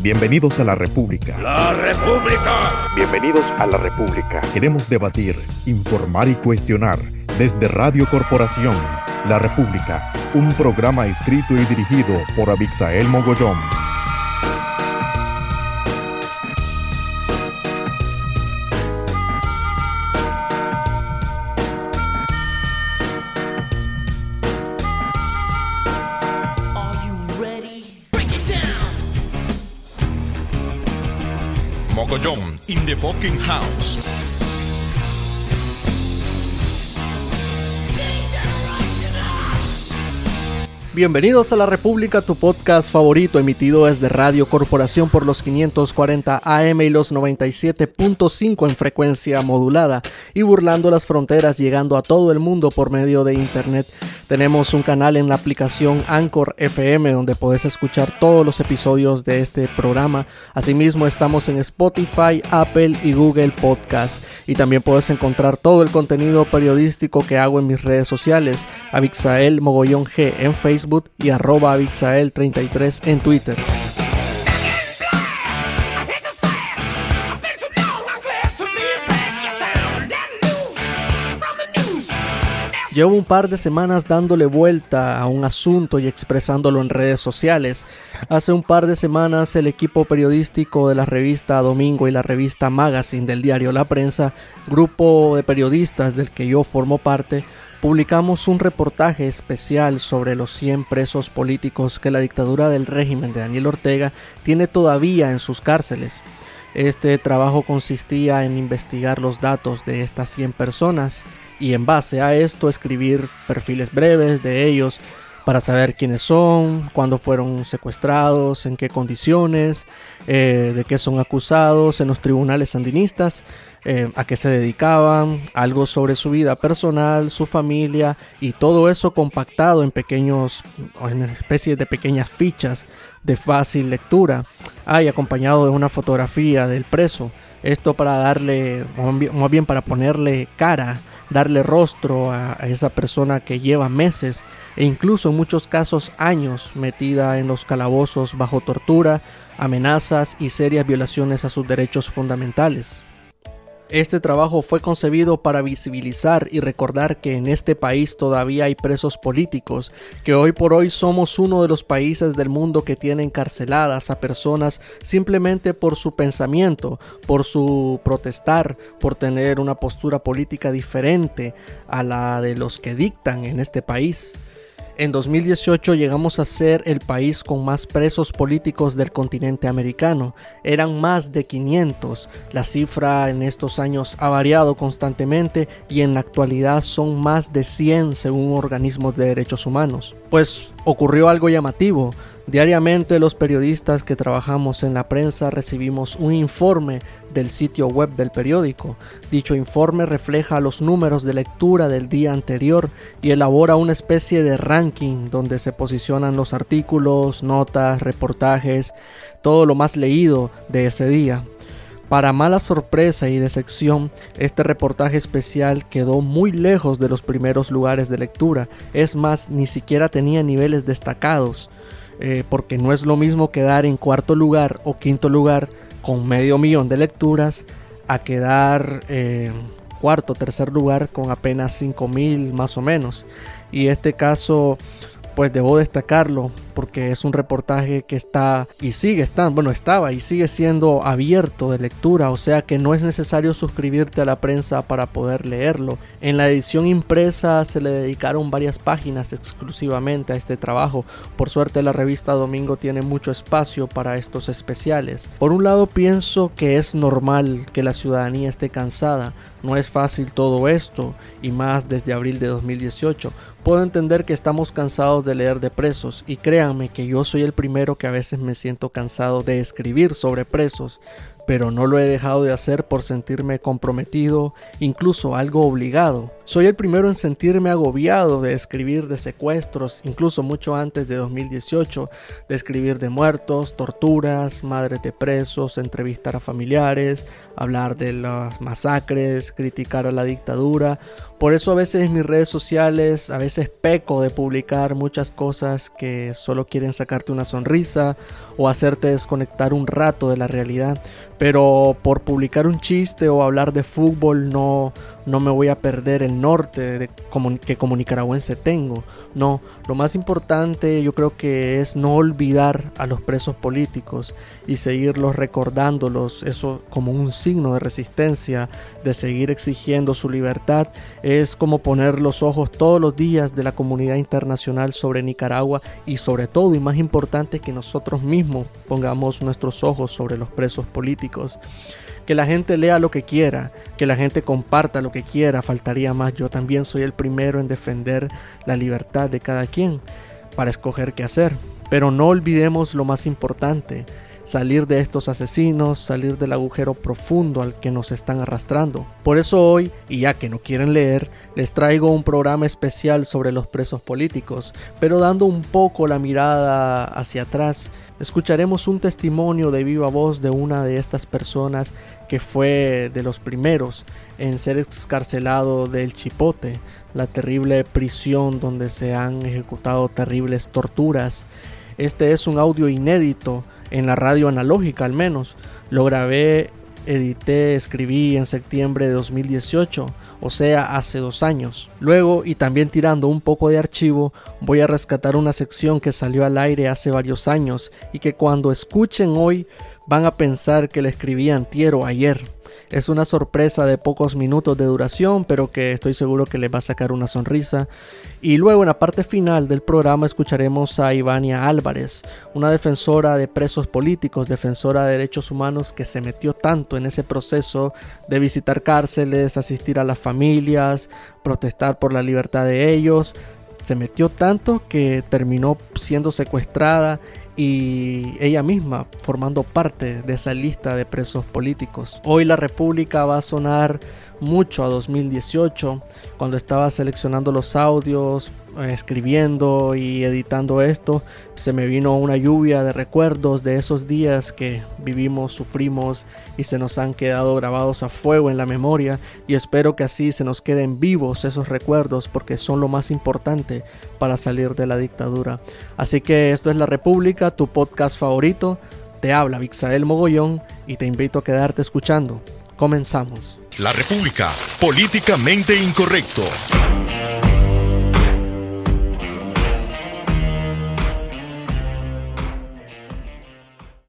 Bienvenidos a la República. ¡La República! Bienvenidos a la República. Queremos debatir, informar y cuestionar desde Radio Corporación. La República, un programa escrito y dirigido por Abixael Mogollón. Mogollón in the fucking house. Bienvenidos a La República, tu podcast favorito emitido desde Radio Corporación por los 540 AM y los 97.5 en frecuencia modulada y burlando las fronteras llegando a todo el mundo por medio de internet. Tenemos un canal en la aplicación Anchor FM donde puedes escuchar todos los episodios de este programa. Asimismo estamos en Spotify, Apple y Google Podcast. Y también puedes encontrar todo el contenido periodístico que hago en mis redes sociales, Abixael Mogollón G en Facebook y arroba Abixael33 en Twitter. Llevo un par de semanas dándole vuelta a un asunto y expresándolo en redes sociales. Hace un par de semanas el equipo periodístico de la revista Domingo y la revista Magazine del diario La Prensa, grupo de periodistas del que yo formo parte, publicamos un reportaje especial sobre los 100 presos políticos que la dictadura del régimen de Daniel Ortega tiene todavía en sus cárceles. Este trabajo consistía en investigar los datos de estas 100 personas y en base a esto escribir perfiles breves de ellos para saber quiénes son, cuándo fueron secuestrados, en qué condiciones, eh, de qué son acusados en los tribunales sandinistas, eh, a qué se dedicaban, algo sobre su vida personal, su familia y todo eso compactado en pequeños, en especies de pequeñas fichas de fácil lectura, hay acompañado de una fotografía del preso. Esto para darle, más bien para ponerle cara darle rostro a, esa persona que lleva meses e incluso en muchos casos años metida en los calabozos bajo tortura, amenazas y serias violaciones a sus derechos fundamentales. Este trabajo fue concebido para visibilizar y recordar que en este país todavía hay presos políticos, que hoy por hoy somos uno de los países del mundo que tiene encarceladas a personas simplemente por su pensamiento, por su protestar, por tener una postura política diferente a la de los que dictan en este país. En 2018 llegamos a ser el país con más presos políticos del continente americano. Eran más de 500. La cifra en estos años ha variado constantemente y en la actualidad son más de 100 según organismos de derechos humanos. Pues ocurrió algo llamativo. Diariamente los periodistas que trabajamos en la prensa recibimos un informe del sitio web del periódico. Dicho informe refleja los números de lectura del día anterior y elabora una especie de ranking donde se posicionan los artículos, notas, reportajes, todo lo más leído de ese día. Para mala sorpresa y decepción, este reportaje especial quedó muy lejos de los primeros lugares de lectura, es más, ni siquiera tenía niveles destacados. Eh, porque no es lo mismo quedar en cuarto lugar o quinto lugar con medio millón de lecturas a quedar en cuarto tercer lugar con apenas 5000 más o menos. Y este caso, pues debo destacarlo porque es un reportaje que está y sigue estando, bueno, estaba y sigue siendo abierto de lectura, o sea que no es necesario suscribirte a la prensa para poder leerlo. En la edición impresa se le dedicaron varias páginas exclusivamente a este trabajo. Por suerte la revista Domingo tiene mucho espacio para estos especiales. Por un lado pienso que es normal que la ciudadanía esté cansada, no es fácil todo esto y más desde abril de 2018. Puedo entender que estamos cansados de leer de presos y créanme que yo soy el primero que a veces me siento cansado de escribir sobre presos, pero no lo he dejado de hacer por sentirme comprometido, incluso algo obligado. Soy el primero en sentirme agobiado de escribir de secuestros, incluso mucho antes de 2018, de escribir de muertos, torturas, madres de presos, entrevistar a familiares, hablar de las masacres, criticar a la dictadura. Por eso a veces en mis redes sociales, a veces peco de publicar muchas cosas que solo quieren sacarte una sonrisa o hacerte desconectar un rato de la realidad. Pero por publicar un chiste o hablar de fútbol no, no me voy a perder el norte de, que como nicaragüense tengo. No, lo más importante yo creo que es no olvidar a los presos políticos y seguirlos recordándolos, eso como un signo de resistencia, de seguir exigiendo su libertad, es como poner los ojos todos los días de la comunidad internacional sobre Nicaragua y sobre todo y más importante que nosotros mismos pongamos nuestros ojos sobre los presos políticos que la gente lea lo que quiera, que la gente comparta lo que quiera, faltaría más. Yo también soy el primero en defender la libertad de cada quien para escoger qué hacer. Pero no olvidemos lo más importante, salir de estos asesinos, salir del agujero profundo al que nos están arrastrando. Por eso hoy, y ya que no quieren leer, les traigo un programa especial sobre los presos políticos, pero dando un poco la mirada hacia atrás. Escucharemos un testimonio de viva voz de una de estas personas que fue de los primeros en ser excarcelado del Chipote, la terrible prisión donde se han ejecutado terribles torturas. Este es un audio inédito en la radio analógica al menos. Lo grabé, edité, escribí en septiembre de 2018, o sea, hace dos años. Luego, y también tirando un poco de archivo, voy a rescatar una sección que salió al aire hace varios años y que cuando escuchen hoy van a pensar que le escribí antier ayer. Es una sorpresa de pocos minutos de duración, pero que estoy seguro que les va a sacar una sonrisa. Y luego en la parte final del programa escucharemos a Ivania Álvarez, una defensora de presos políticos, defensora de derechos humanos que se metió tanto en ese proceso de visitar cárceles, asistir a las familias, protestar por la libertad de ellos. Se metió tanto que terminó siendo secuestrada y ella misma formando parte de esa lista de presos políticos. Hoy la República va a sonar mucho a 2018, cuando estaba seleccionando los audios, eh, escribiendo y editando esto, se me vino una lluvia de recuerdos de esos días que vivimos, sufrimos y se nos han quedado grabados a fuego en la memoria y espero que así se nos queden vivos esos recuerdos porque son lo más importante para salir de la dictadura. Así que esto es La República, tu podcast favorito. Te habla Vixael Mogollón y te invito a quedarte escuchando. Comenzamos. La República, políticamente incorrecto.